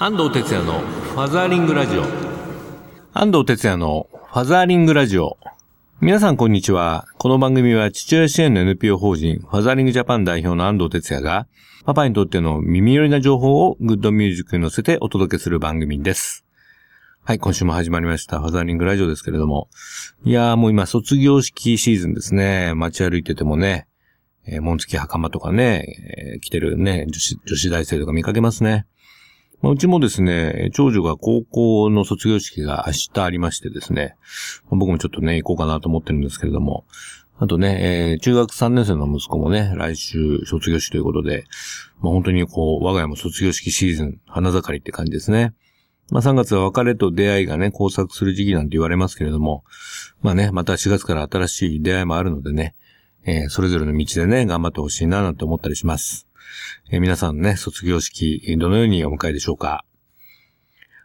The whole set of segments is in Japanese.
安藤哲也のファザーリングラジオ。安藤哲也のファザーリングラジオ。皆さんこんにちは。この番組は父親支援の NPO 法人ファザーリングジャパン代表の安藤哲也がパパにとっての耳寄りな情報をグッドミュージックに乗せてお届けする番組です。はい、今週も始まりました。ファザーリングラジオですけれども。いやーもう今卒業式シーズンですね。街歩いててもね、えー、紋付き袴とかね、えー、着てるね、女子、女子大生とか見かけますね。まあ、うちもですね、長女が高校の卒業式が明日ありましてですね、まあ、僕もちょっとね、行こうかなと思ってるんですけれども、あとね、えー、中学3年生の息子もね、来週卒業式ということで、まあ、本当にこう、我が家も卒業式シーズン、花盛りって感じですね。まあ、3月は別れと出会いがね、交錯する時期なんて言われますけれども、まあね、また4月から新しい出会いもあるのでね、えー、それぞれの道でね、頑張ってほしいななんて思ったりします。え、皆さんね、卒業式、どのようにお迎えでしょうか？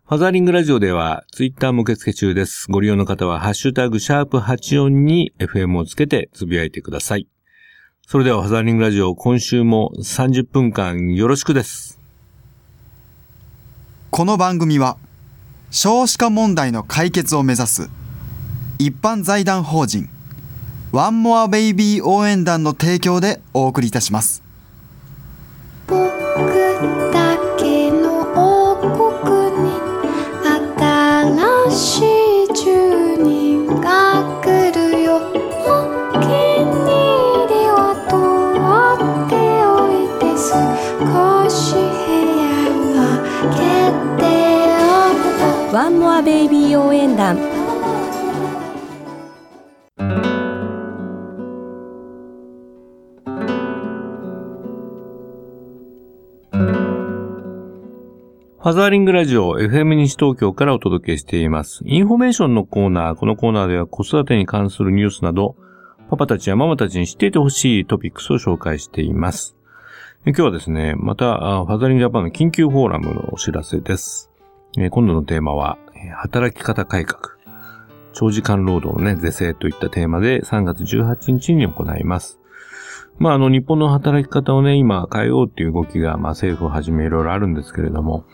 ファザーリングラジオでは、ツイッターも受付中です。ご利用の方は、ハッシュタグ、シャープ84に FM をつけてつぶやいてください。それでは、ファザーリングラジオ、今週も30分間よろしくです。この番組は、少子化問題の解決を目指す、一般財団法人、ワンモアベイビー応援団の提供でお送りいたします。ワンモアベイビー応援団ファザーリングラジオ FM 西東京からお届けしています。インフォメーションのコーナー。このコーナーでは子育てに関するニュースなど、パパたちやママたちに知っていてほしいトピックスを紹介しています。今日はですね、また、ファザーリングジャパンの緊急フォーラムのお知らせです。今度のテーマは、働き方改革。長時間労働のね、是正といったテーマで3月18日に行います。まあ、あの、日本の働き方をね、今変えようっていう動きが、まあ、政府をはじめいろいろあるんですけれども、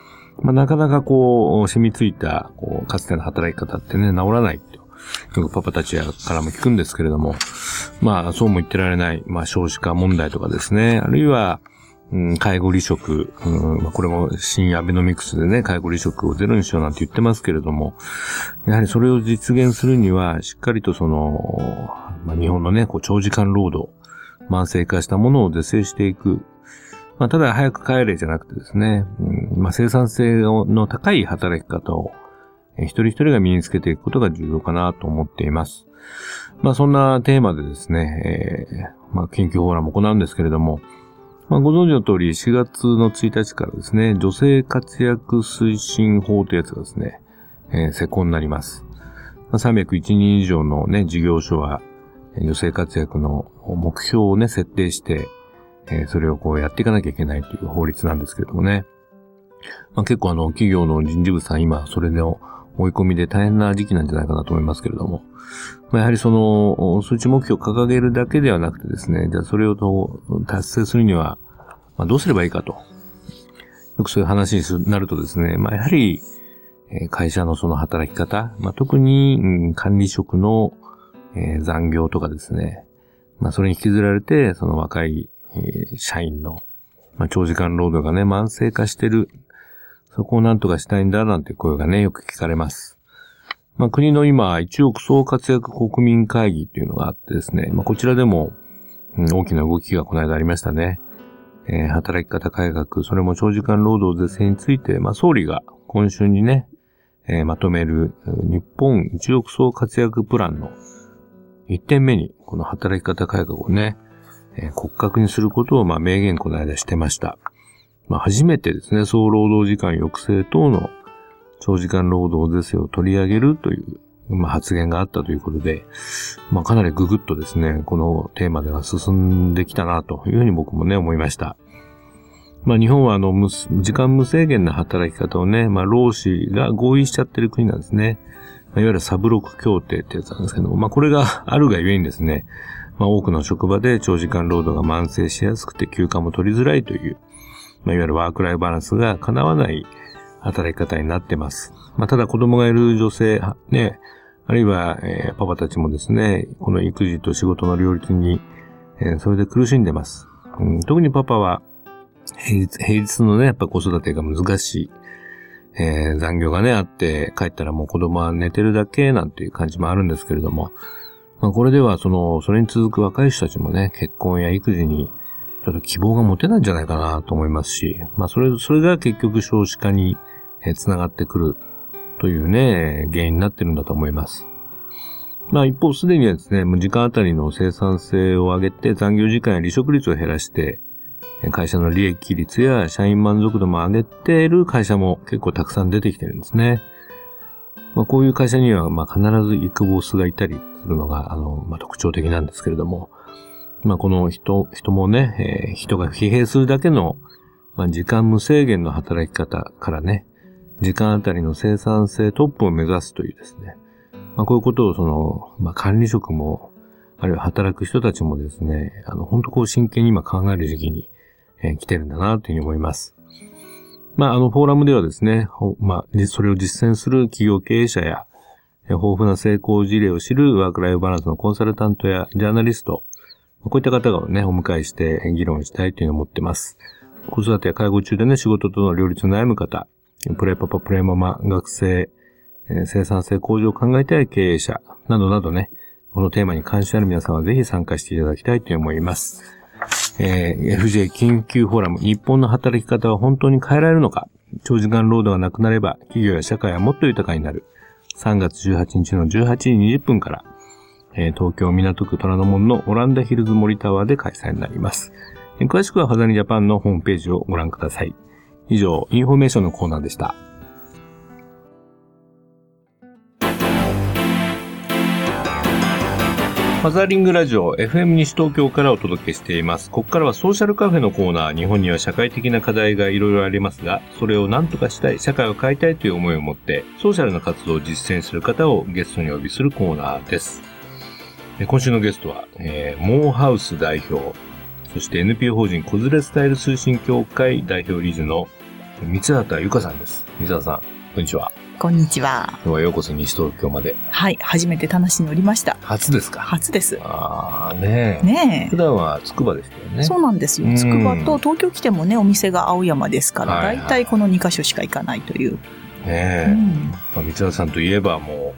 まあ、なかなかこう、染みついた、こう、かつての働き方ってね、治らない。よくパパたちからも聞くんですけれども、まあ、そうも言ってられない、まあ、少子化問題とかですね、あるいは、うん、介護離職、うんまあ、これも新アベノミクスでね、介護離職をゼロにしようなんて言ってますけれども、やはりそれを実現するには、しっかりとその、まあ、日本のね、こう長時間労働、慢性化したものを是正していく。まあ、ただ早く帰れじゃなくてですね、うんまあ、生産性の高い働き方を、一人一人が身につけていくことが重要かなと思っています。まあ、そんなテーマでですね、えー、まあ、研究フォーラムを行うんですけれども、まあ、ご存知の通り4月の1日からですね、女性活躍推進法というやつがですね、えー、施行になります。まあ、301人以上のね、事業所は、女性活躍の目標をね、設定して、えー、それをこうやっていかなきゃいけないという法律なんですけれどもね。まあ、結構あの、企業の人事部さん今、それの追い込みで大変な時期なんじゃないかなと思いますけれども。ま、やはりその、数値目標を掲げるだけではなくてですね、じゃあそれを達成するには、まあ、どうすればいいかと。よくそういう話になるとですね、まあ、やはり、会社のその働き方、まあ、特に、管理職の、残業とかですね、まあ、それに引きずられて、その若い、社員の、ま、長時間労働がね、慢性化してる。そこをなんとかしたいんだ、なんて声がね、よく聞かれます。まあ、国の今、一億総活躍国民会議っていうのがあってですね、まあ、こちらでも、うん、大きな動きがこの間ありましたね。えー、働き方改革、それも長時間労働是正について、まあ、総理が今週にね、えー、まとめる日本一億総活躍プランの一点目に、この働き方改革をね、えー、骨格にすることを、まあ、明言この間してました。まあ、初めてですね、総労働時間抑制等の長時間労働是正を取り上げるという、まあ、発言があったということで、まあ、かなりぐぐっとですね、このテーマでは進んできたなというふうに僕もね、思いました。まあ、日本はあの、時間無制限な働き方をね、まあ、労使が合意しちゃってる国なんですね。まいわゆるサブロック協定ってやつなんですけども、まあこれがあるがゆえにですね、まあ多くの職場で長時間労働が慢性しやすくて休暇も取りづらいという、まあいわゆるワークライフバランスが叶わない働き方になってます。まあ、ただ子供がいる女性、ね、あるいは、えーパパたちもですね、この育児と仕事の両立に、えーそれで苦しんでます。うん、特にパパは、平日、平日のね、やっぱ子育てが難しい。えー残業がね、あって、帰ったらもう子供は寝てるだけなんていう感じもあるんですけれども、まあ、これでは、その、それに続く若い人たちもね、結婚や育児に、ちょっと希望が持てないんじゃないかなと思いますし、まあ、それ、それが結局少子化に、えーつながってくるというね、原因になってるんだと思います。まあ一方すでにはですね、もう時間あたりの生産性を上げて残業時間や離職率を減らして、会社の利益率や社員満足度も上げている会社も結構たくさん出てきてるんですね。まあこういう会社にはまあ必ずイクボスがいたりするのが、あの、まあ特徴的なんですけれども、まあこの人、人もね、えー人が疲弊するだけの、まあ時間無制限の働き方からね、時間あたりの生産性トップを目指すというですね、まあ、こういうことをその、まあ、管理職も、あるいは働く人たちもですね、あの、本当こう真剣に今考える時期に、えー来てるんだなというふうに思います。まあ、あの、フォーラムではですね、まあ、それを実践する企業経営者や、豊富な成功事例を知るワークライフバランスのコンサルタントやジャーナリスト、こういった方をね、お迎えして議論したいというふうに思ってます。子育てや介護中でね、仕事との両立に悩む方、プレイパパ、プレイママ、学生、生産性向上を考えたい経営者、などなどね、このテーマに関心ある皆さんはぜひ参加していただきたいと思います。えー FJ 緊急フォーラム、日本の働き方は本当に変えられるのか長時間労働がなくなれば、企業や社会はもっと豊かになる。3月18日の18時20分から、えー東京港区虎ノ門のオランダヒルズ森タワーで開催になります。えー詳しくはファザーリングジャパンのホームページをご覧ください。以上、インフォメーションのコーナーでした。ファザーリングラジオ FM 西東京からお届けしています。ここからはソーシャルカフェのコーナー。日本には社会的な課題がいろいろありますが、それを何とかしたい、社会を変えたいという思いを持って、ソーシャルな活動を実践する方をゲストにお呼びするコーナーです。え今週のゲストは、えーモーハウス代表、そして NPO 法人子連れスタイル推進協会代表理事の三畑由香さんです。三畑さん、こんにちは。こんにちは。今日はようこそ西東京まで。はい、初めて田無に乗りました。初ですか？初です。ああ、ねえ。ね普段は筑波でしたよえ。ね。そうなんですよう。んつくばと東京来てもね、お店が青山ですから、はいはいだいたいこの2カ所しか行かないという。ねえ。うんまあ、三田さんといえばも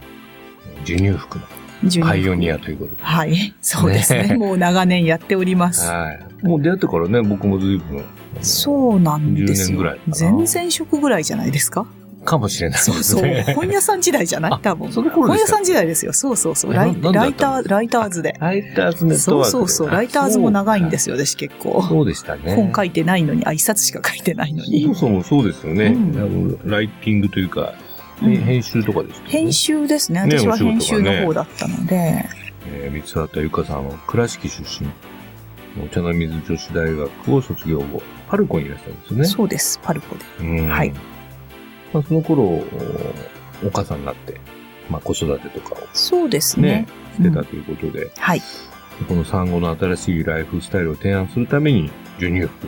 う、授乳服の12パイオニアということで。はい、そうですね。ねえもう長年やっております。はい。もう出会ってからね、僕も随分。そうなんです10年ぐらよい全然食ぐらいじゃないですか？かもしれないでそうそう。本屋さん時代じゃない？あ多分。本屋さん時代ですよ。そうそうそう。えライライター、ライターズで。ライターズネットそうワークで。そうそう。ライターズも長いんですよ、私結構。そうでしたね。本書いてないのに、あ、一冊しか書いてないのにそも。そもそうですよね。うんライティングというか、うん編集とかですよね編集ですね。ね私は編集の方だったので。えー、三畑由香さんは倉敷出身。お茶の水女子大学を卒業後、パルコにいらっしゃるんですよね。そうです、パルコで。うんはいまあ、その頃、おお母さんになって、まあ、子育てとかをそうですねね。してたということで、はい。この産後の新しいライフスタイルを提案するために、授乳服、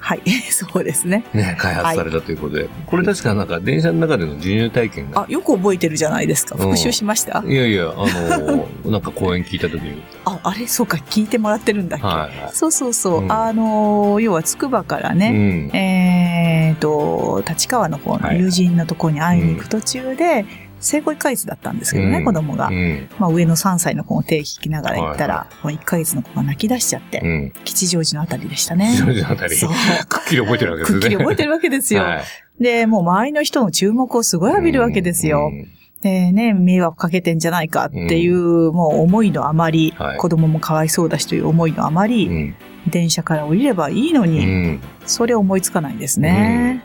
はい。そうですね。ね、開発されたということで、これ確かなんか電車の中での授乳体験があ、、よく覚えてるじゃないですか。うん復習しました？いやいや、あのー なんか講演聞いたときに、あ、あれ？そうか、聞いてもらってるんだっけ？はいはい。そうそうそう。うんあのー、要は、つくばからうね、ん。えーと、立川の方の友人のところに会いに行く途中で、生後1ヶ月だったんですけどね、うん子供がう。ん。まあ、上の3歳の子を手引きながら行ったはいら、もう1ヶ月の子が泣き出しちゃって、うん。吉祥寺のあたりでしたね。非常時あたり、そう。くっきり覚えてるわけですね。くっきり覚えてるわけですよ。はい。で、もう周りの人の注目をすごい浴びるわけですよ。うん。でね、迷惑かけてんじゃないかっていう、もう思いのあまり、はい子供もかわいそうだしという思いのあまり、うん。電車から降りればいいのうに、ん。それ思いつかないんですね。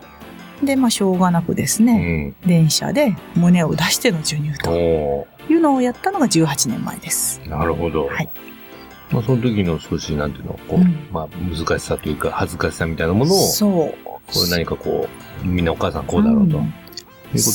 で、まあ、しょうがなくですうね、ん。電車で胸を出しての授乳とおいうのをやったのが18年前です。ーなるほど。はい。まあ、その時の少し、なんていうの、こう、うんまあ、難しさというか、恥ずかしさみたいなものを、そう。これ何かこう、みんなお母さんこうだろうと、うんいうこ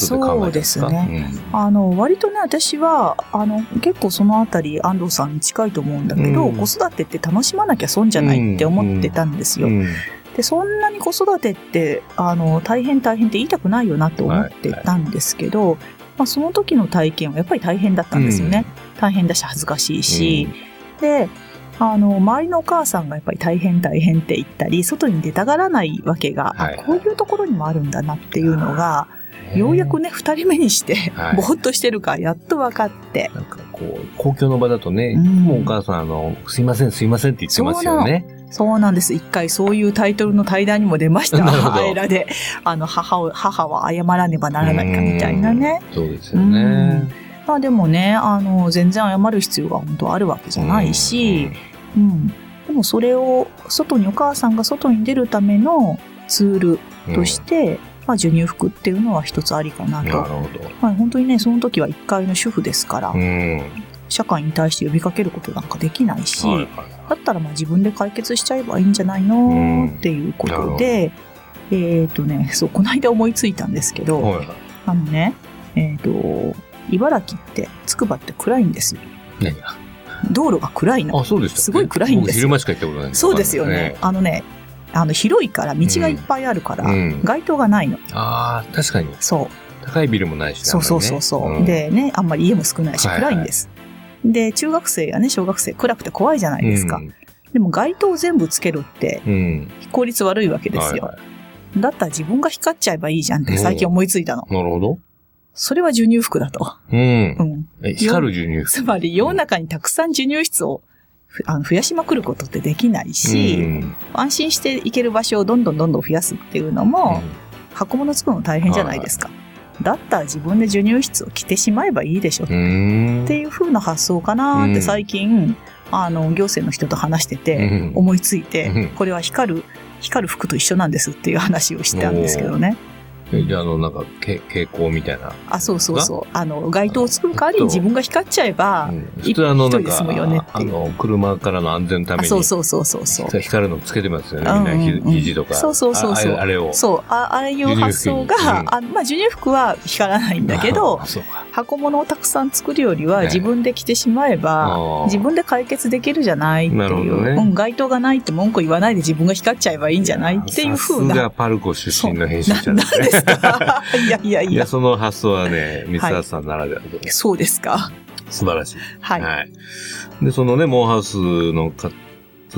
とですか？そうですあの、割とね、私は、あの、結構そのあたり、安藤さんに近いと思うんだけど、うん子育てって楽しまなきゃ損じゃないって思ってたんですよ。うん。で、そんなに子育てって、あの、大変大変って言いたくないよなと思ってたんですけど、まあ、その時の体験はやっぱり大変だったんですよね。大変だし恥ずかしいし、で、あの、周りのお母さんがやっぱり大変大変って言ったり、外に出たがらないわけが、はいあこういうところにもあるんだなっていうのが、ようやくね、二人目にしては、い。ぼーっとしてるから、やっと分かって。なんかこう、公共の場だとね、うん。もお母さん、あの、すいません、すいませんって言ってますよね。そうなんです。一回そういうタイトルの対談にも出ました。あえらで、あの、母を、母は謝らねばならないかみたいなね。そうですよね。まあでもね、あの、全然謝る必要が本当あるわけじゃないし、うん。でもそれを、外に、お母さんが外に出るためのツールうん、として、まあ授乳服っていうのは一つありかなと。なるほど。まあ本当にね、その時は一階の主婦ですから、うん。社会に対して呼びかけることなんかできないし、はいはいだったらまあ自分で解決しちゃえばいいんじゃないの？っていうことで、えっ、とね、そう、この間思いついたんですけど、はいはいあのね、えっ、と、茨城って、つくばって暗いんですよ。何が？道路が暗いの。あ、そうですすごい暗いんです昼間しか行ったことないんそうですよね。。あのね、あの、広いから、道がいっぱいあるから、うん街灯がないの。ああ、確かに。そう。高いビルもないしねそうそうそうそう、あんまりねでね、あんまり家も少ないし暗いんです。で、中学生やね、小学生、暗くて怖いじゃないですか。でも街灯全部つけろって、うん。うん効率悪いわけですよ。はいはだったら自分が光っちゃえばいいじゃんって最近思いついたの。いなるほど。それは授乳服だと。うんう。ん。え光る授乳つまり世の中にたくさん授乳室をふあの増やしまくることってできないし、うん安心して行ける場所をどんどんどんどん増やすっていうのも、箱物作るの大変じゃないですか。だったら自分で授乳室を着てしまえばいいでしょっうん。ていう風な発想かなってうん最近、あの、行政の人と話してて、うん思いついて、うんこれは光る、光る服と一緒なんですっていう話をしたんですけどね。えじゃあ、あの、なんか、け傾向みたいな。あ、そうそうそう。あの、街灯を作る代わりに自分が光っちゃえば、うん普通あの、なんか、あの、車からの安全のためあに、そうそうそうそうそう。光るのつけてますよね。みんな肘とか。そうそうそうそうああれを。そう、あああいう発想が、あまあ、授乳服は光らないんだけど。箱物をたくさん作るよりはね自分で着てしまえば、自分で解決できるじゃないっていう、なるほどねうん、街灯がないって文句言わないで自分が光っちゃえばいいんじゃないっていう風な。さすがパルコ出身の編集者なですね。ですかいやいやいいや、や、その発想はね、三沢さんならではで、そうですか。素晴らしい。はい。はい。で、そのね、モーハウスの活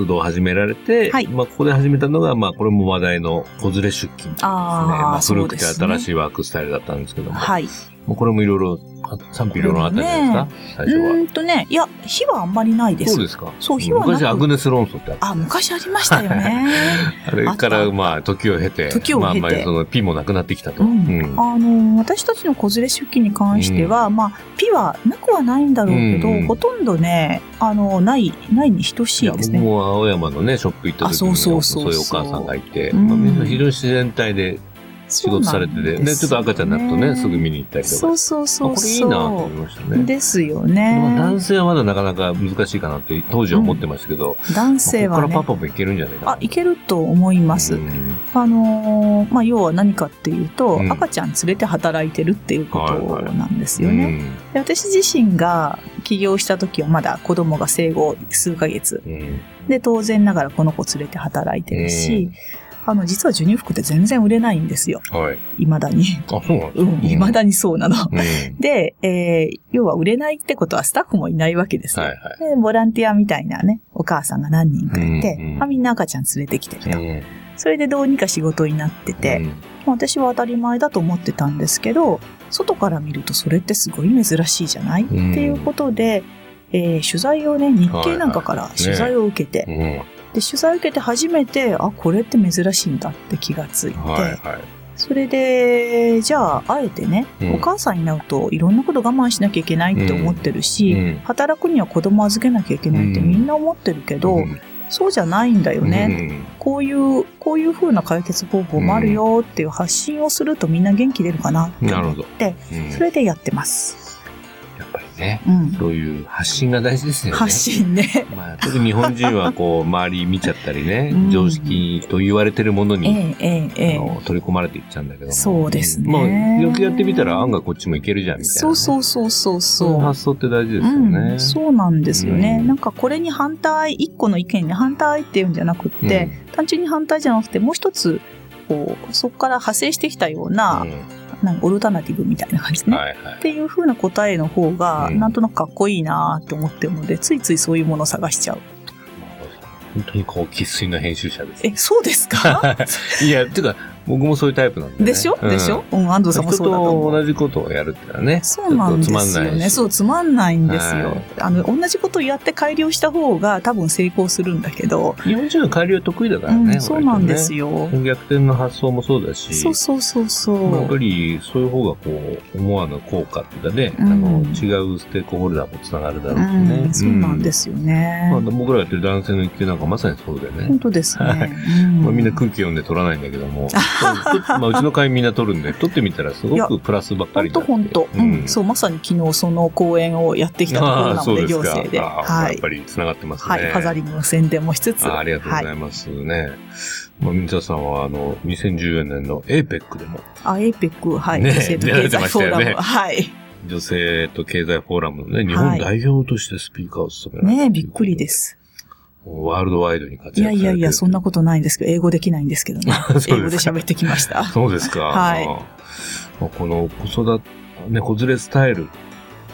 動を始められて、はいまあ、ここで始めたのが、まあ、これも話題の子連れ出勤ですね。あーまあ、古くて新しいワークスタイルだったんですけども、はい。もうこれもいろいろ、あ賛否いろいろあったんじゃないですか、最初は。んとね、いや、火はあんまりないです。そうですかそう火は昔アグネス・ロンソってあった。あ、昔ありましたよね。あれから、まあ、時を経て、時を経てまあ、まあ、その、ピもなくなってきたと。ううんん、あの私たちの子連れ出勤に関しては、まあピはなくはないんだろうけど、うんほとんどねあのないないに等しいですね。僕も青山のね、ショップ行った時に、あそうそうそうそうそういうお母さんがいて、うんまあ、みんな非常に自然体で仕事されてて、で、ちょっと赤ちゃんになるとね、すぐ見に行ったりとか。そうそうそうあこれいいなと思いましたね。ですよまあね男。性はまだなかなか難しいかなって当時は思ってましたけど、男性はね。まあここからパパもいけるんじゃないかな。あいけると思います。うん。あのーまあ要は何かっていうと、うん。赤ちゃん連れて働いてるっていうことなんですよね。うん。で私自身が起業した時はまだ子供が生後数ヶ月。うん。で当然ながらこの子連れて働いてるし、あの実は授乳服って全然売れないんですよはい。未だに。あ、そうなんうん、未だにそうなの。うん。はいで、えー要は売れないってことはスタッフもいないわけですよ。はい。でボランティアみたいなね、お母さんが何人かいて、うんうんまあ、みんな赤ちゃん連れてきてると。うんそれでどうにか仕事になってて、うんまあ私は当たり前だと思ってたんですけど、外から見るとそれってすごい珍しいじゃない、んっていうことで、えー取材をね、日経なんかから取材を受けて、うんで、取材を受けて初めて、あ、これって珍しいんだって気がついて、はいはい。それで、じゃあ、あえてね、うん。お母さんになるといろんなこと我慢しなきゃいけないって思ってるし、うん。働くには子供預けなきゃいけないってうん。みんな思ってるけど、うん。そうじゃないんだよね。こういう、こういう風な解決方法もあるよっていう発信をするとみんな元気出るかなって思って、それでやってます。ね。うん。そういう発信が大事ですよね。発信ね。まあ、特に日本人はこう、周り見ちゃったりね、うん常識と言われてるものえに、え、え。あの取り込まれていっちゃうんだけども。そうですねまあ、よくやってみたら案外こっちもいけるじゃん、みたいなね、そうそうそうそうそう。発想って大事ですよね。うん、そうなんですよね、うんなんかこれに反対一個の意見に反対っていうんじゃなくって、単純に反対じゃなくてもう一つこうそこから派生してきたような,、うんなんかオルタナティブみたいな感じね、はいはい。っていう風な答えの方がうん。なんとなくかっこいいなと思ってるので、ついついそういうものを探しちゃう。本当にこう、生粋の編集者です。えそうですか？いや、てか、僕もそういうタイプなんで、ね。でしょ、うんでしょ、うん、安藤さんも人そうだと同じことをやるってのはね。そうなんですよちょっとつまんないね。しそう、つまんないんですよ。はいあの、同じことをやって改良した方が多分成功するんだけど、日本人は改良得意だからね。うん、そうなんですよ。よ。逆転の発想もそうだし。そうそうそうそう。まあやっぱりそういう方がこう思わぬ効果っていうかね、うんあの違うステークホルダーもつながるだろうしね。うん、そうなんですよね。まあ、僕らがやってる男性の育休なんかまさにそうでね本。当ですはね。まあ、みんな空気読んで取らないんだけども、とまあ、うちの会みんな取るんで、取ってみたらすごくプラスばっかり本当本当、うん、そうまさに昨日その講演をやってきたところなので 行政で、はい。やっぱ、り繋がってますね。はい、ファザリングの宣伝もしつつ、あありがとうござはい。いますね。まあ、光畑さんは、あの、2014年の APEC でも、あ、エイペック、はい、ね女性と経済フォーラム、はい。女性と経済フォーラムのね、日本代表としてスピーカーを務められたねえ、びっくりで。す。ワールドワイドに活躍いやいやいや、そんなこことないんですけど、英語できないんですけどね。英語で喋ってきました。そうですか。はいまあこの子育て、ね、子連れスタイルっ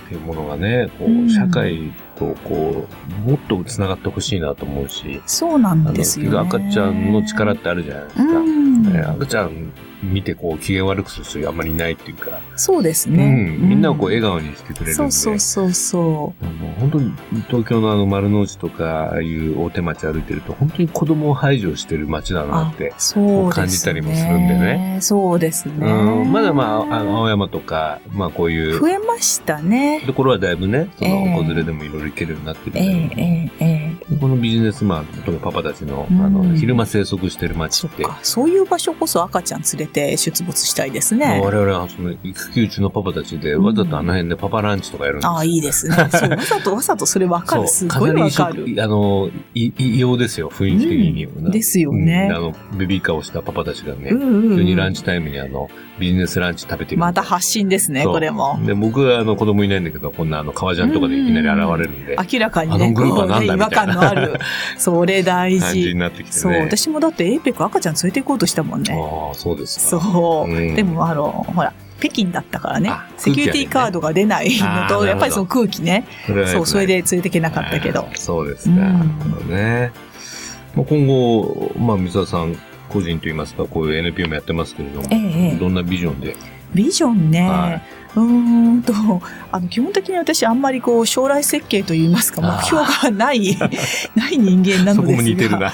ていうものがね、こう社会とこう、もっと繋がってほしいなと思うし、そうなんですよ、ね。赤ちゃんの力ってあるじゃないですか。うん、ね赤ちゃん見てこう、機嫌悪くする人あんまりいないっていうか、そうですうね。ん、みんなをこう、笑顔にしてくれるんで。そうそうそうそあの本当に東京のあの丸の内とか、ああいう大手町歩いてると、本当に子供を排除してる街だう。なって。そう。感じたりもするんでね。そうですね。うん、まだまあ、あの、青山とか、まあこういう増えましたね。ところはだいぶね、その、ええ子連れでもいろいろ行けるようになってるんだえけどえええええこのビジネスマンとかパパたちの、うんあの、昼間生息してる街そっ、ってか。そういう場所こそ赤ちゃん連れて出没したいですね。我々はその育休中のパパたちで、わざとあの辺でパパランチとかやるんですよああ、いいですね。そう、わざとわざとそれわかる。すそうごいわかる。あの、い異様ですよ、雰囲気的にもうんですよねうんあの、ベビーカーをしたパパたちがね、うんうん急にうん。ランチタイムにあの、ビジネスランチ食べてる。また発信ですね、そうこれも。で、僕はあの子供いないんだけど、こんなあの革ジャンとかでいきなり現れるんで、明らかにあね、のグループはなんだこうね違和感のある。それ大事。そう、ね。私もだってエイペック赤ちゃん連れて行こうとしたもんね。ああ、そうですか。そう。うんでも、あの、ほら、北京だったからねあ、セキュリティカードが出ないのと、やっぱりその空気ね、そう、それで連れてけなかったけどそうですか。うんね。まあ、今後、まあ、光畑さん個人といいますか、こういう NPO もやってますけれども、ええええどんなビジョンで。ビジョンね、はうーんと、あの、基本的に私あんまりこう、将来設計といいますか、目標がない、ない人間なのですが。も似てるな。あ、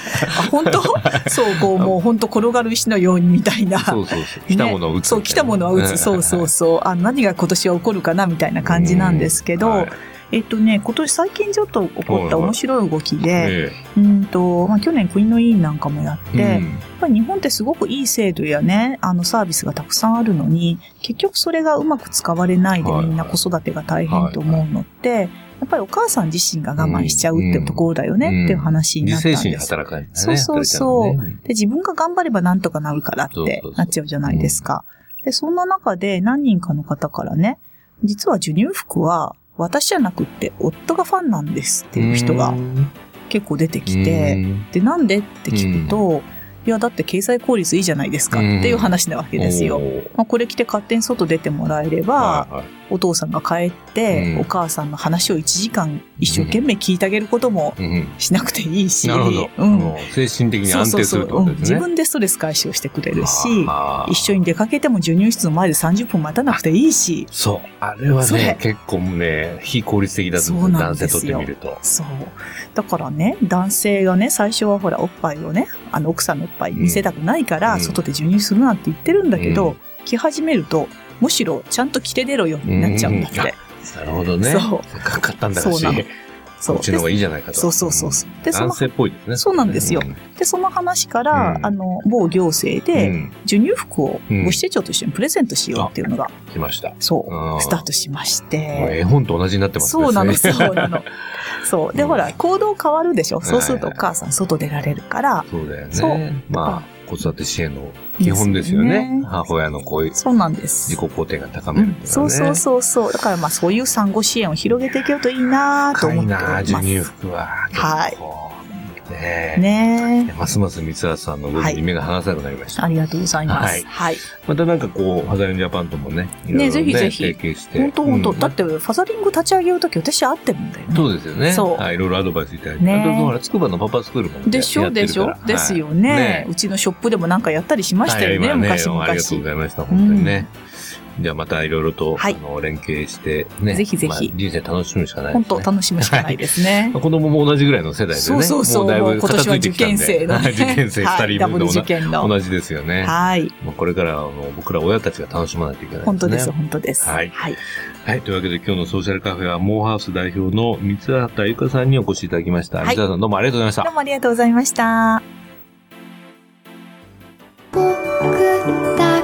本当？そう、こう、もう本当転がる石のようにみたいな。そうそうそう。来たものを打つ、ねそう、来たものは打つ。そうそうそう。あ何が今年は起こるかなみたいな感じなんですけど、はいえっとね、今年最近ちょっと起こった面白い動きで、えうんと、まあ、去年国の委員なんかもやって、えやっぱり日本ってすごくいい制度やね、あのサービスがたくさんあるのに、結局それがうまく使われないではい。みんな子育てが大変と思うのって、やっぱりお母さん自身が我慢しちゃうってところだよね、うん。っていう話になったん自制心です。働かないね。そうそうそう。ね。で、自分が頑張ればなんとかなるからってなっちゃうじゃないですか。で、そんな中で何人かの方からね、実は授乳服は私じゃなくって夫がファンなんですっていう人が結構出てきて、で、なんでって聞くと、いや、だって経済効率いいじゃないですかっていう話なわけですよ。まあ、これ着て勝手に外出てもらえれば、お父さんが帰って、うんお母さんの話を1時間一生懸命聞いてあげることもしなくていいし。うん。精神的に安定するとですね。自分でストレス解消してくれるし、一緒に出かけても授乳室の前で30分待たなくていいし、そう。あれはね、結構ね、非効率的だと。男性とってみると。そう。だからね、男性がね、最初はほら、おっぱいをね、あの、奥さんのおっぱい見せたくないから、うん外で授乳するなって言ってるんだけど、うん着始めると、むしろちゃんと着て出ろよになっちゃうんだって。なるほどね。そうかく買ったんだし。そうなのそうちの方がいいじゃないかと。そうそうそうそう。で、その男性っぽいですね。そうなんですようんで、その話から、うんあの、某行政うで、ん授乳服をうん母子手帳と一緒にプレゼントしようっていうのが、来ました。そうう、んスタートしまして。絵本と同じになってますね。そうなの、そうなの。そう。で、うんほら、行動変わるでしょ。そうするとはいお母さん外出られるから、そうだよそうね。まあ、子育て支援の基本ですよねよね。母親のこういうそうなんです。自己肯定感高うんめるっていうのはね。そうそうそうそう。だからまあそういう産後支援を広げていけるといいなと思ってます。な授乳服は。はい。ねえ。ねえ。ますます三橋さんの部分に目が離せなくなりました。ありがとうございます。ははいい。またなんかこう、ハザリンジャパンともね、いろいろねぜひぜひ提携して。本当本当、うんだってファザリング立ち上げるとき私会ってるんだよね。そうですよね。そうはい、いろいろアドバイスいただいて。ねあと、ほら、つくばのパパスクールもね、でしょでしょですよね,、ねうちのショップでもなんかやったりしましたよね、はい今昔々。ありがとうございました、本当にね。じゃあまたいろいろと、はいあの連携してね。ぜひぜひまあ人生楽しむしかない本ですね。当楽しむしかないですね。ま あ子供も同じぐらいの世代でね。そうそうそう。もうだいぶもう今年は受験生の、は い受験生はい二人分で受験の。同じですよね。はい。まあこれからあの僕ら親たちが楽しまないといけないですね。本当です、本当です。はいはい。はい。というわけで今日のソーシャルカフェはモーハウス代表の三畑ゆかさんにお越しいただきました。はい三畑さんどうもありがとうございましたどう。もありがとうございました。僕だ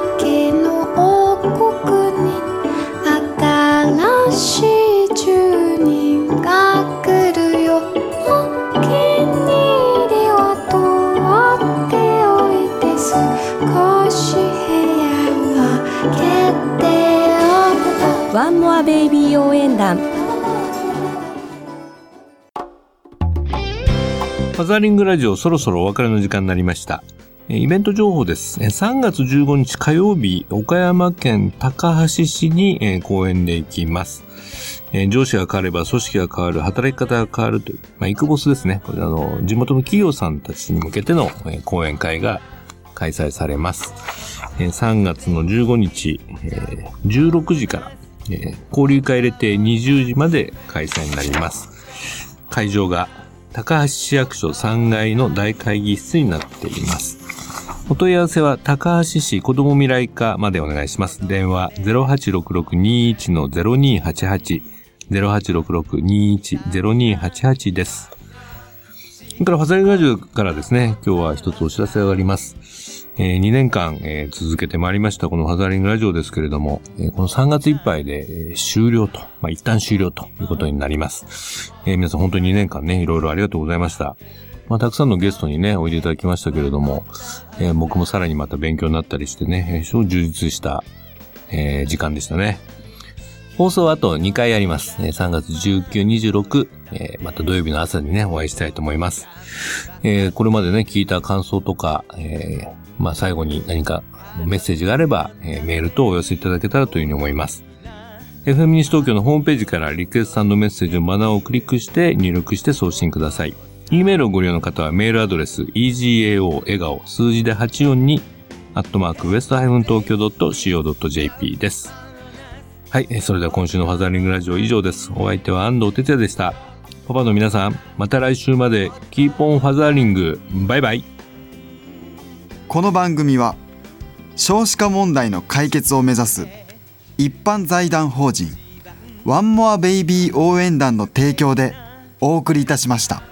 ワンモアベイビー応援団ファザリングラジオそろそろお別れの時間になりました。イベント情報です。3月15日火曜日、岡山県高橋市に、えー講演で行きます。上司が変われば組織が変わる、働き方が変わるという、まあ、イクボスですね。これあの、地元の企業さんたちに向けての、えー講演会が開催されます。3月の15日、16時から、えー交流会入れて20時まで開催になります。会場が高橋市役所3階の大会議室になっています。お問い合わせは高橋市子ども未来課までお願いします。電話086621-0288 086621-0288です。それからファザリラジオからですね、今日は一つお知らせがあります。えー2年間、えー続けてまいりましたこのファザリングラジオですけれども、えーこの3月いっぱいで、えー終了と、まあ、一旦終了ということになります。えー皆さん本当に2年間ね、いろいろありがとうございました。まあ、たくさんのゲストにね、おいでいただきましたけれども、えー僕もさらにまた勉強になったりしてね、えー超充実した、えー時間でしたね。放送はあと2回あります。えー3月19、26、えーまた土曜日の朝にね、お会いしたいと思います。えーこれまでね、聞いた感想とか、えーまあ、最後に何かメッセージがあれば、えーメールとお寄せいただけたらというふうに思います。FM 西東京のホームページからリクエストメッセージのバナーをクリックして入力して送信ください。E メールをご利用の方はメールアドレス egao 笑顔数字で842アットマークウエストハイフン東京 .co.jp です。はい、それでは今週のファザーリングラジオ以上です。お相手は安藤哲也でした。パパの皆さん、また来週まで keep on fathering。バイバイ。この番組は少子化問題の解決を目指す一般財団法人ワンモアベイビー応援団の提供でお送りいたしました。